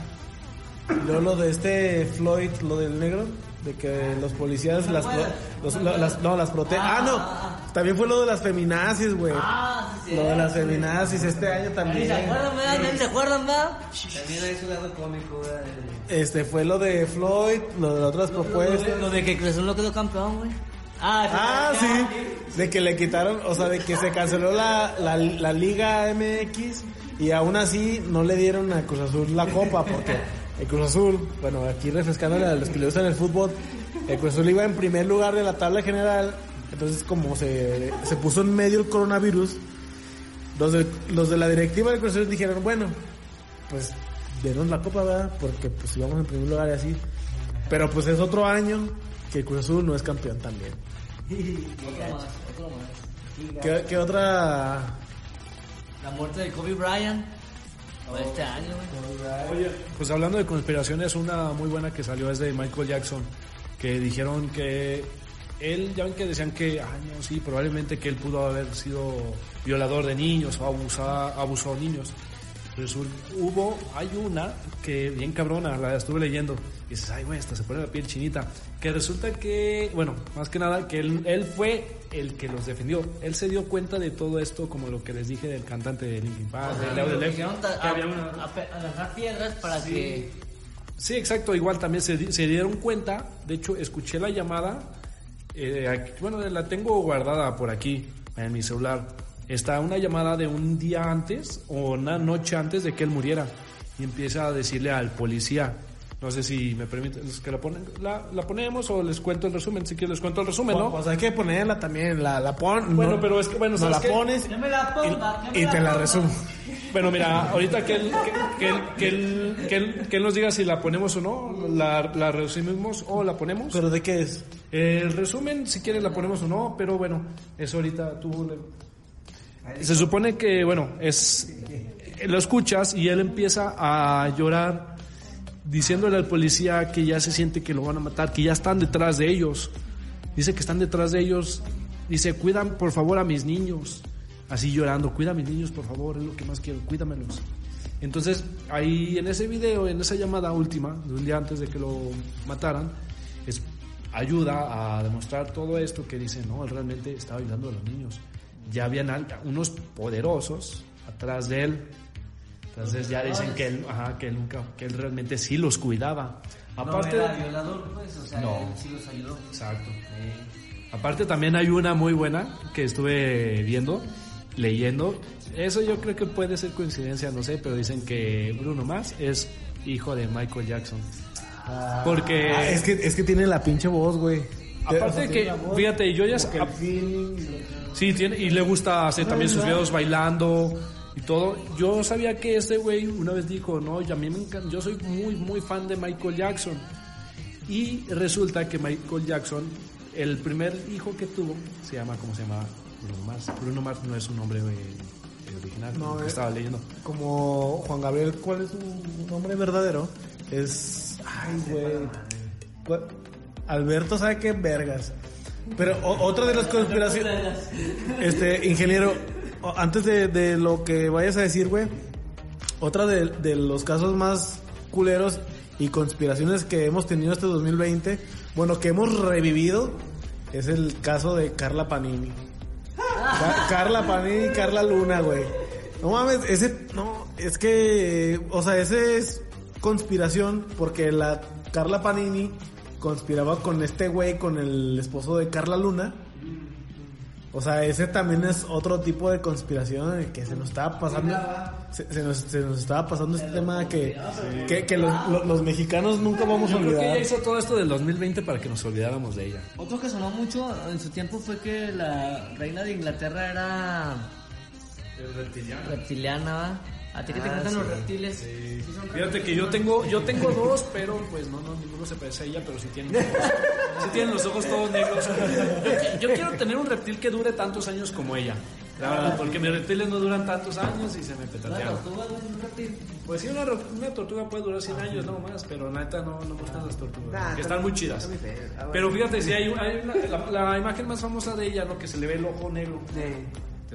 Luego lo de este Floyd, lo del negro. De que los policías las, pro- los- la- las- no, las protegen. Ah, no. También fue lo de las feminazis, güey. Ah, sí, sí. Lo de las feminazis este año ¿Ni también. se acuerdan, verdad? ¿Ni se acuerdan, verdad? También hay su lado cómico, ¿verdad? Este fue lo de Floyd, lo de otras propuestas. Lo de que Cruz Azul no quedó campeón, güey. Ah, Ah, sí. De que le quitaron, o sea, de que se canceló la, la, la Liga MX y aún así no le dieron a Cruz Azul la copa porque el Cruz Azul, bueno, aquí refrescándole a los que le gustan el fútbol, el Cruz Azul iba en primer lugar de la tabla general, entonces como se, se puso en medio el coronavirus, los de, los de la directiva del Cruz Azul dijeron, bueno, pues denos la copa, ¿verdad? Porque pues íbamos en primer lugar y así. Pero pues es otro año que el Cruz Azul no es campeón también. Otro más, otro más. ¿Qué, qué otra? La muerte de Kobe Bryant. Este güey. Oye, pues hablando de conspiraciones, una muy buena que salió es de Michael Jackson, que dijeron que él, ya ven que decían que, ah, no, sí, probablemente que él pudo haber sido violador de niños o abusa, abusó de niños. Resulta, hubo, hay una que bien cabrona, la estuve leyendo, y dices, ay, güey, esta se pone la piel chinita. Que resulta que, bueno, más que nada, que él, él fue el que los defendió. Él se dio cuenta de todo esto, como lo que les dije del cantante de Linkin Park, de Leo de a, piedras para que... Sí, exacto, igual también se, se dieron cuenta, de hecho escuché la llamada, eh, aquí- bueno, la tengo guardada por aquí en mi celular, está una llamada de un día antes o una noche antes de que él muriera y empieza a decirle al policía, no sé si me permiten que la, ponen, la, la ponemos o les cuento el resumen, si quieren les cuento el resumen, ¿no? Pues hay que ponerla también, la, la pon. Bueno, no- pero es que, bueno, no ¿sabes la qué? pones me la ponga, que me y, y te la resumo. Bueno, mira, ahorita que él, que, que él, que él, que él- que él nos diga si la ponemos o no, la, la resumimos o la ponemos. ¿Pero de qué es? El resumen, si quieres la ponemos o no, pero bueno, eso ahorita tú... le- Se supone que, bueno, es... Lo escuchas y él empieza a llorar diciéndole al policía que ya se siente que lo van a matar, que ya están detrás de ellos. Dice que están detrás de ellos. Dice, cuidan por favor a mis niños. Así llorando, cuida a mis niños por favor, es lo que más quiero, cuídamelos. Entonces, ahí en ese video, en esa llamada última, de un día antes de que lo mataran, ayuda a demostrar todo esto que dice, no, él realmente estaba ayudando a los niños. Ya habían unos poderosos atrás de él. Entonces ya dicen que él, ajá, que él nunca, que él realmente sí los cuidaba. Aparte, no era violador, pues, o sea, No. él sí los ayudó. Exacto. Aparte también hay una muy buena que estuve viendo, leyendo. Eso yo creo que puede ser coincidencia, no sé, pero dicen que Bruno Mars es hijo de Michael Jackson. Porque Ah, es que es que tiene la pinche voz, güey. aparte O sea, que, voz, fíjate, yo ya Sí, tiene, y le gusta hacer también sus videos bailando y todo. Yo sabía que este güey una vez dijo, no, y a mí me encanta, yo soy muy, muy fan de Michael Jackson. Y resulta que Michael Jackson, el primer hijo que tuvo, se llama, ¿cómo se llama? Bruno Mars. Bruno Mars no es su nombre eh, original, No, que eh. estaba leyendo. como Juan Gabriel, ¿cuál es su nombre verdadero? Es ay, güey. ¿Cuál? Alberto sabe qué vergas. Pero o- otra de las conspiraciones Este, ingeniero, antes de, lo que vayas a decir, güey, otra de, los casos más culeros y conspiraciones que hemos tenido este 2020, bueno, que hemos revivido, es el caso de Carla Panini. Ca- Carla Panini Carla Luna, güey. No mames, ese, no, es que, o sea, ese es conspiración porque la Carla Panini conspiraba con este güey, con el esposo de Carla Luna. O sea, ese también es otro tipo de conspiración en el que se nos estaba pasando. Se, se nos, se nos estaba pasando este tema que, que, que los, lo- los mexicanos nunca vamos a Yo creo que ella olvidar. hizo todo esto del 2020 para que nos olvidáramos de ella. Otro que sonó mucho en su tiempo fue que la reina de Inglaterra era reptiliana. ¿va? ¿A ti que te encantan los reptiles? Sí, son Fíjate que yo tengo, yo tengo dos, pero pues no, no, ninguno se parece a ella, pero sí tienen los ojos, sí tienen los ojos todos negros. Yo, yo quiero tener un reptil que dure tantos años como ella. La verdad, porque mis reptiles no duran tantos años y se me Una petatean. tortuga, güey, un reptil. Pues sí, una, tortuga puede durar 100 años, no más, pero la neta no, no me gustan las tortugas. Nah, que están muy chidas. está muy feo. Ah, bueno. Pero fíjate, si hay, hay una- la, la imagen más famosa de ella, ¿no? Que se le ve el ojo negro.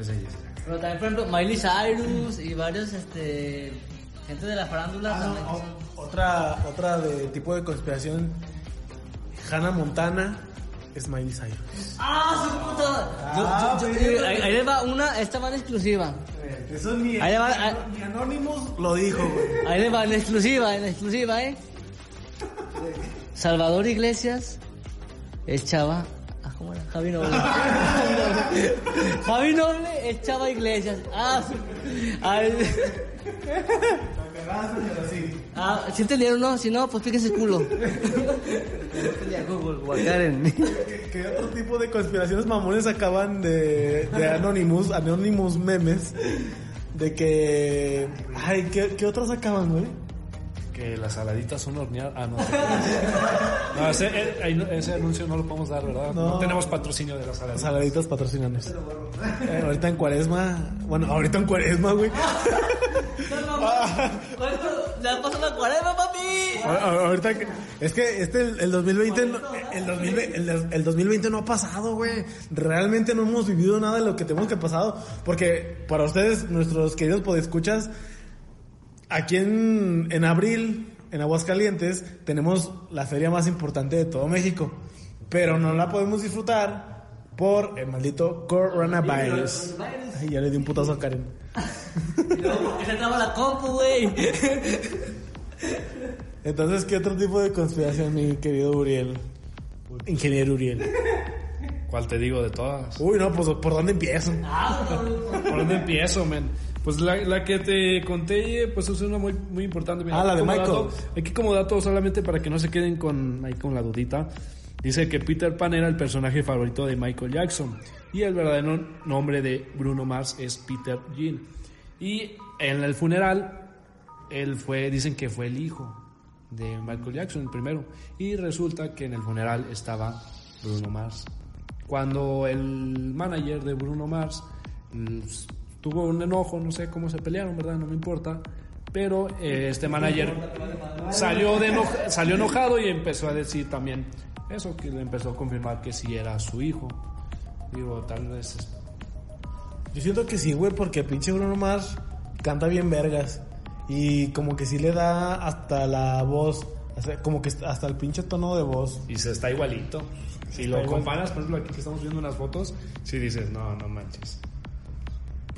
Entonces Pero también, por ejemplo, Miley Cyrus y varios, este, gente de la farándula Ah, también. no, que son- o- otra, otra de tipo de conspiración. Hannah Montana es Miley Cyrus. ¡Ah, su puta! Yo- Ah, yo- yo- pero- ahí, ahí le va una, esta va en exclusiva. Eso ni, Ahí le va, ahí- ni Anonymous lo dijo, güey. ahí le va en exclusiva, en exclusiva, ¿eh? Salvador Iglesias es chava. ¿Cómo era? Javi Noble. Javi Noble es chava Iglesias. Ah, su- ay. Ah, ¿sí entendieron, no? Si no, pues fíjese el culo. Google, Guacaren. ¿Qué otro tipo de conspiraciones mamones acaban de, de Anonymous, Anonymous memes? De que... Ay, ¿qué, qué otros acaban, güey? Que las saladitas son horneadas. Ah, no. No ese, eh, no- ese anuncio no lo podemos dar, ¿verdad? No, No. tenemos patrocinio de las saladitas. Saladitas patrocinanos. Eh, ahorita en cuaresma... Bueno, ahorita en cuaresma, güey. ¿Cuánto? ¿Ya pasó la cuaresma, papi? A- Ahorita que, es que este el, el 2020 no- el, 2020 el, el 2020 no ha pasado, güey. Realmente no hemos vivido nada de lo que tenemos que pasado porque para ustedes nuestros queridos podescuchas aquí en en abril en Aguascalientes tenemos la feria más importante de todo México, pero no la podemos disfrutar por el maldito coronavirus. Ay, ya le di un putazo a Karen. Se traba la compu, güey. Entonces, ¿qué otro tipo de conspiración, mi querido Uriel? Ingeniero Uriel. ¿Cuál te digo de todas? Uy, no, pues ¿por dónde empiezo? ¿Por dónde empiezo, men? Pues la, la que te conté, pues es una muy, muy importante. Mira, Ah, la de Michael. dato- aquí como dato solamente para que no se queden con, ahí con la dudita. Dice que Peter Pan era el personaje favorito de Michael Jackson y el verdadero nombre de Bruno Mars es Peter Jean. Y en el funeral, él fue, dicen que fue el hijo de Michael Jackson, el primero. Y resulta que en el funeral estaba Bruno Mars. Cuando el manager de Bruno Mars mm, tuvo un enojo, no sé cómo se pelearon, ¿verdad? No me importa. Pero eh, este manager salió, de eno- salió enojado y empezó a decir también eso, que le empezó a confirmar que sí era su hijo. Digo, tal vez Yo siento que sí, güey, porque pinche Bruno Mars canta bien vergas. Y como que sí le da hasta la voz, como que hasta el pinche tono de voz. Y se está igualito. Si lo igual. comparas, por ejemplo, aquí que estamos viendo unas fotos, si dices, no, no manches.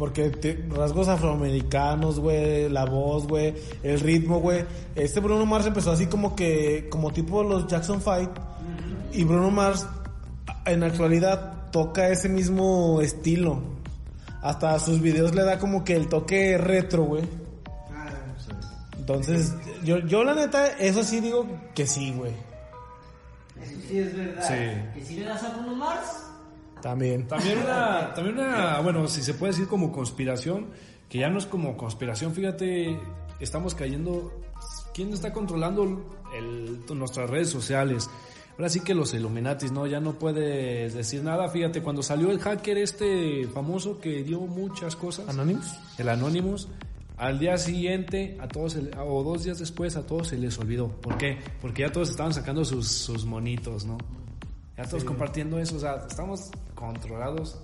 Porque te- rasgos afroamericanos, güey, la voz, güey, el ritmo, güey. Este Bruno Mars empezó así como que, como tipo los Jackson Five. Y Bruno Mars, en la actualidad, toca ese mismo estilo. Hasta a sus videos le da como que el toque retro, güey. Entonces, yo, yo la neta, eso sí digo que sí, güey. Sí, es verdad. Sí. ¿Y si le das a Bruno Mars? También. También una, también una, bueno, si se puede decir como conspiración, que ya no es como conspiración, fíjate, estamos cayendo, ¿quién está controlando el, nuestras redes sociales? Ahora sí que los Illuminatis, ¿no? Ya no puedes decir nada, fíjate, cuando salió el hacker este famoso que dio muchas cosas, ¿Anonymous? el Anonymous, al día siguiente, a todos, se le- o dos días después, a todos se les olvidó. ¿Por qué? Porque ya todos estaban sacando sus, sus monitos, ¿no? Ya todos compartiendo eso, o sea, estamos controlados.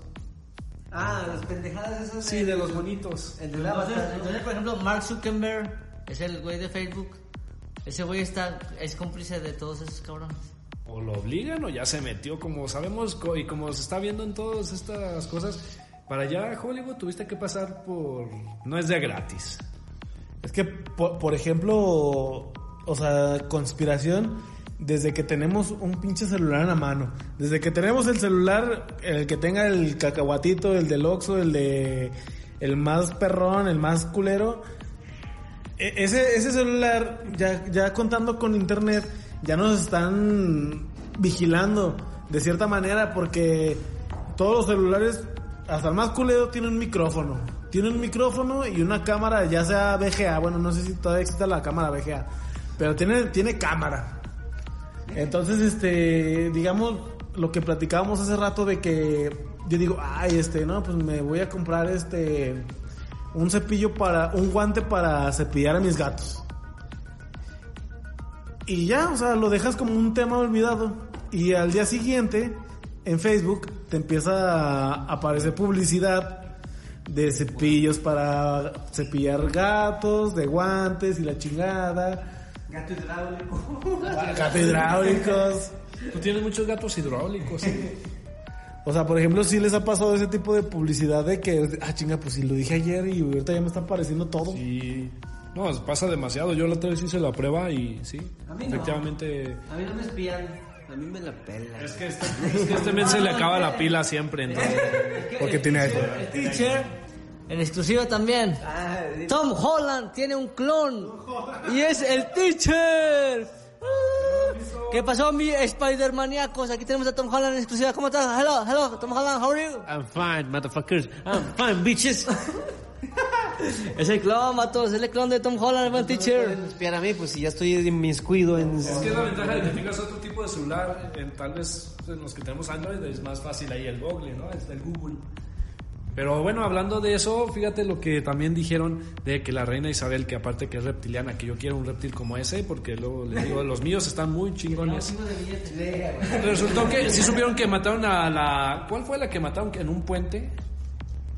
Ah, las pendejadas esas. Sí, de los bonitos. El de Entonces, Avatar, ¿no? entonces, por ejemplo, Mark Zuckerberg es el güey de Facebook. Ese güey está, es cómplice de todos esos cabrones. O lo obligan o ya se metió, como sabemos y como se está viendo en todas estas cosas. Para allá a Hollywood tuviste que pasar por... No es de gratis. Es que, por, por ejemplo, o sea, conspiración, desde que tenemos un pinche celular en la mano. Desde que tenemos el celular, el que tenga el cacahuatito, el del Oxxo, el de el más perrón, el más culero. E- Ese, ese celular, ya, ya contando con internet, ya nos están vigilando de cierta manera porque todos los celulares, hasta el más culero, tiene un micrófono. Tiene un micrófono y una cámara, ya sea VGA. Bueno, no sé si todavía existe la cámara VGA, pero tiene, tiene cámara. Entonces, este, digamos, lo que platicábamos hace rato de que yo digo, ay, este, no, pues me voy a comprar este, un cepillo para, un guante para cepillar a mis gatos. Y ya, o sea, lo dejas como un tema olvidado. Y al día siguiente, en Facebook, te empieza a aparecer publicidad de cepillos para cepillar gatos, de guantes y la chingada. Gato hidráulico. Gatos hidráulicos. Tú tienes muchos gatos hidráulicos. O sea, por ejemplo, si les ha pasado ese tipo de publicidad de que, ah, chinga, pues si lo dije ayer y ahorita ya me está apareciendo todo. Y no, pasa demasiado. Yo la otra vez hice la prueba y sí, A mí no. efectivamente. A mí no me espían. A mí me la pela. Es que este, es que este men se le acaba la pila siempre, entonces. Porque tiene iPhone. Teacher, en exclusiva también. Ah, Tom Holland tiene un clon y es el teacher. ¿Qué pasó, mi Spider-Maníacos? Aquí tenemos a Tom Holland en exclusiva. ¿Cómo estás? Hello, hello, Tom Holland, how are you? I'm fine, motherfuckers. I'm fine, bitches. Es el clon, matos, es el clon de Tom Holland, el buen teacher. Espiar a mí, pues si ya estoy inmiscuido en... Es que es la ventaja de que tengas otro tipo de celular. En, tal vez en los que tenemos Android es más fácil ahí el Google, ¿no? Está el Google. Pero bueno, hablando de eso, fíjate lo que también dijeron de que la reina Isabel, que aparte que es reptiliana, que yo quiero un reptil como ese, porque luego les digo, los míos están muy chingones. Resultó que sí supieron que mataron a la... ¿Cuál fue la que mataron en un puente?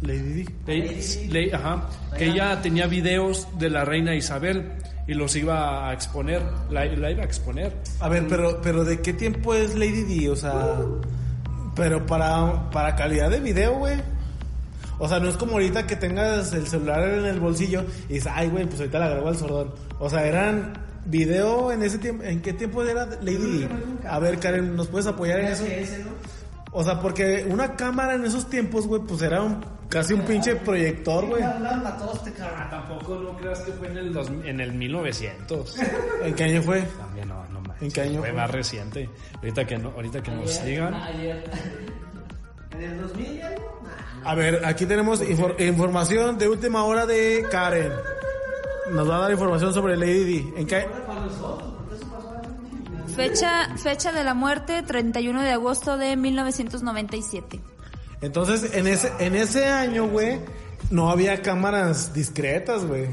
Lady Di. Lady- Lady- ajá, que ella tenía videos de la reina Isabel y los iba a exponer, la, la iba a exponer. A ver, pero, pero ¿de qué tiempo es Lady Di? O sea, pero para, para calidad de video, güey. O sea, no es como ahorita que tengas el celular en el bolsillo y dices, ay, güey, pues ahorita la grabo al sordón. O sea, eran video en ese tiempo. ¿En qué tiempo era Lady Di? A ver, Karen, ¿nos puedes apoyar en eso? O sea, porque una cámara en esos tiempos, güey, pues era un, casi un pinche proyector, güey. Tampoco no creas que fue en el, dos- en el 1900. ¿En qué año fue? También no, no manches, ¿En qué año Fue fue? más reciente. Ahorita que, no, ahorita que nos digan. ¿En el 2000 y algo? A ver, aquí tenemos infor- información de última hora de Karen. Nos va a dar información sobre Lady Di. ¿En qué? Fecha, fecha de la muerte, 31 de agosto de 1997. Entonces, en ese, en ese año, güey, no había cámaras discretas, güey.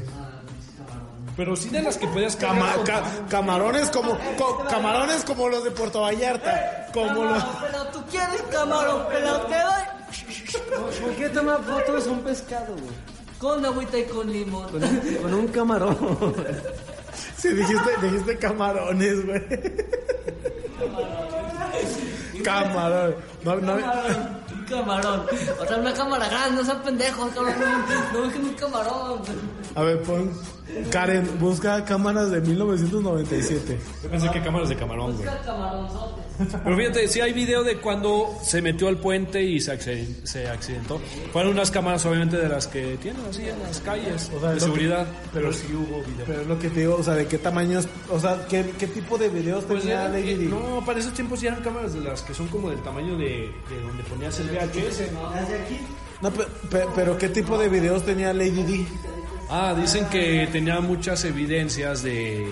Pero sí de las que Cama- ca- camarones como co- camarones como los de Puerto Vallarta, como los Pero tú quieres camarón, pero te doy ¿Por qué tomar fotos de un pescado, güey? con agüita y con limón. Con, con un camarón. Sí, dijiste, dijiste camarones, güey. Camarón. No, no, Camarón, un camarón. O sea, una cámara grande, no sean pendejos, cabrón. No busquen un camarón. a ver, pon. Karen, busca cámaras de 1997. Yo pensé que cámaras de camarón, güey. Busca camaronzote. Pero fíjate, sí hay video de cuando se metió al puente y se, acci- se accidentó. Fueron unas cámaras, obviamente, de las que tienen así en las calles, O sea, de seguridad. que- pero sí hubo video. Pero es lo que te digo, o sea, de qué tamaños, o sea, qué, qué tipo de videos Pues tenía Lady Di. no, para esos tiempos sí eran cámaras de las que son como del tamaño de, de donde ponías el VHS. No, pe- pe- pero qué tipo de videos tenía Lady Di. Ah, dicen que tenía muchas evidencias de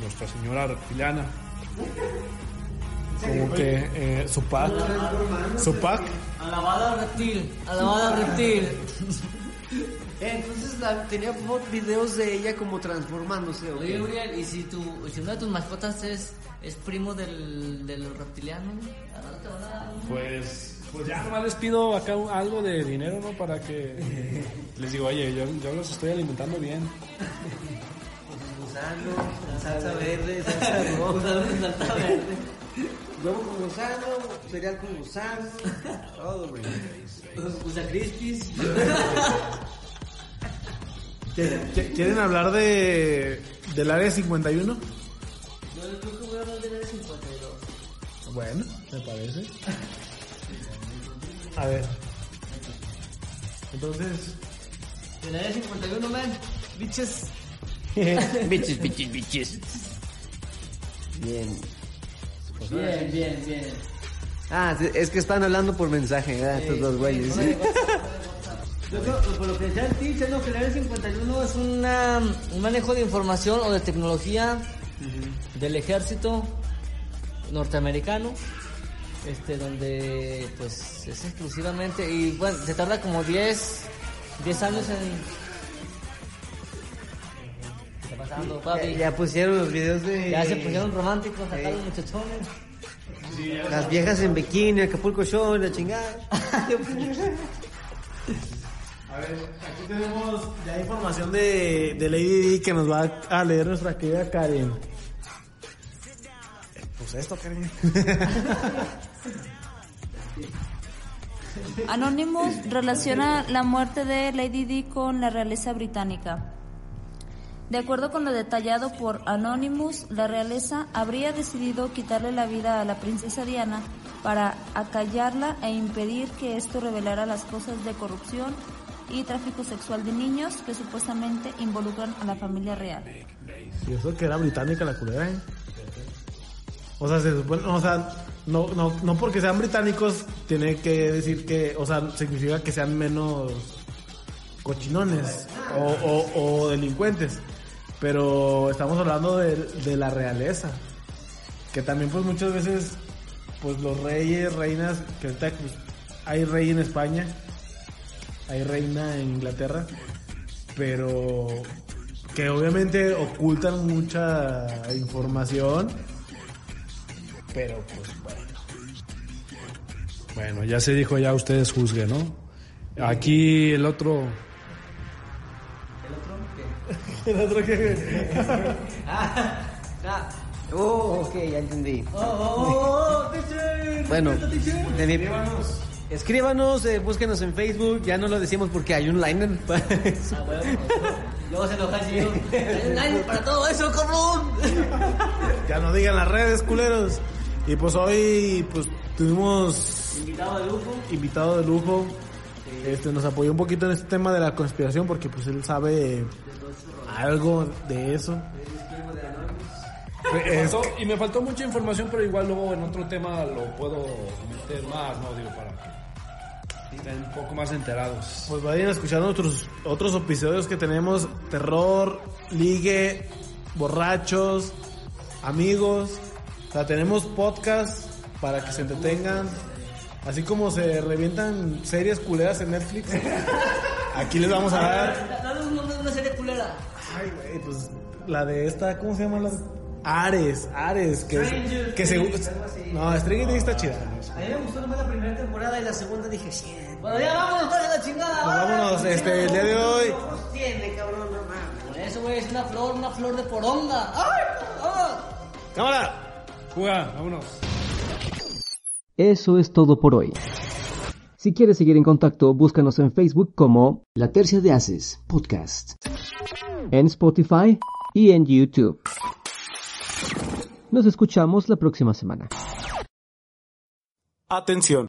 Nuestra Señora Reptiliana. Como que eh, su pack. Su pack. Alabada reptil, alabada reptil. Entonces la, tenía videos de ella como transformándose, ¿o Oye? Uriel, ¿y si, tu, si una de tus mascotas es, es primo del, del reptiliano? Pues, pues ya nomás les pido acá un- algo de dinero, ¿no? Para que les digo, oye, yo, yo los estoy alimentando bien. Gusano, salsa verde, salsa roja. Salta verde. Huevo con gusano, cereal con gusano. Todo, güey. Usa crispis. ¿Qui- qui- ¿Quieren hablar de del área 51? No, yo creo que voy a hablar Bueno, me parece. A ver. Entonces, El área 51, man. Bitches. bichis, bichis, bichis. Bien. Bien, bien, bien. Ah, es que están hablando por mensaje, ¿verdad? Estos dos güeyes. sí. Yo creo, por lo que decía el teacher, ¿no? que el área 51 es una, un manejo de información o de tecnología del ejército norteamericano, este, donde pues es exclusivamente, y bueno, se tarda como 10, 10 años en... ¿Qué está pasando, Ya, papi? ya pusieron los videos de Ya se pusieron románticos acá los muchachones. las viejas en bikini, Acapulco Show, la chingada. a ver, aquí tenemos ya información de, de Lady Di que nos va a leer nuestra querida Karen. Pues esto, Karen. Anonymous relaciona la muerte de Lady Di con la realeza británica. De acuerdo con lo detallado por Anonymous, la realeza habría decidido quitarle la vida a la princesa Diana para acallarla e impedir que esto revelara las cosas de corrupción y tráfico sexual de niños que supuestamente involucran a la familia real. Y eso que era británica la culera, ¿eh? O sea, se supone, o sea, no, no, no porque sean británicos tiene que decir que, o sea, significa que sean menos cochinones o delincuentes. Pero estamos hablando de, de la realeza. Que también pues muchas veces, pues los reyes, reinas, que ahorita pues, hay rey en España, hay reina en Inglaterra, pero que obviamente ocultan mucha información, pero pues bueno. Bueno, ya se dijo, ya ustedes juzguen, ¿no? Aquí el otro... El otro que... Ah, Oh, ok, ya entendí. oh, oh, oh, teacher. Bueno, de mi- escríbanos, eh, búsquenos en Facebook. Ya no lo decimos porque hay un liner. para eso. Ah, bueno, luego se enoja el señor. Hay un año para todo eso, cabrón. ya no digan las redes, culeros. Y pues hoy pues tuvimos Invitado de lujo. invitado de lujo. Este nos apoyó un poquito en este tema de la conspiración porque pues él sabe algo de eso. Me faltó- y me faltó mucha información, pero igual luego en otro tema lo puedo meter más, ¿no? Digo, para que estén un poco más enterados. Pues vayan a escuchar otros, otros episodios que tenemos. Terror, ligue, borrachos, amigos. O sea, tenemos podcast para que se entretengan. Así como se revientan series culeras en Netflix. Aquí les vamos a dar. Dale un nombre de una serie culera. Ay, güey, pues la de esta, ¿cómo se llama? La... Ares, Ares, que, Stranger que se... No, Stranger Things está chida. A mí me gustó nomás la primera temporada y la segunda dije, shit. Bueno, ya vámonos, vale la chingada. Pues vámonos, este, el día de hoy. ojos tiene, cabrón? No mames. Por eso, güey, es una flor, una flor de poronga. ¡Ay! ¡Cámara! Juga, vámonos. Eso es todo por hoy. Si quieres seguir en contacto, búscanos en Facebook como La Tercia de Haces Podcast, en Spotify y en YouTube. Nos escuchamos la próxima semana. Atención.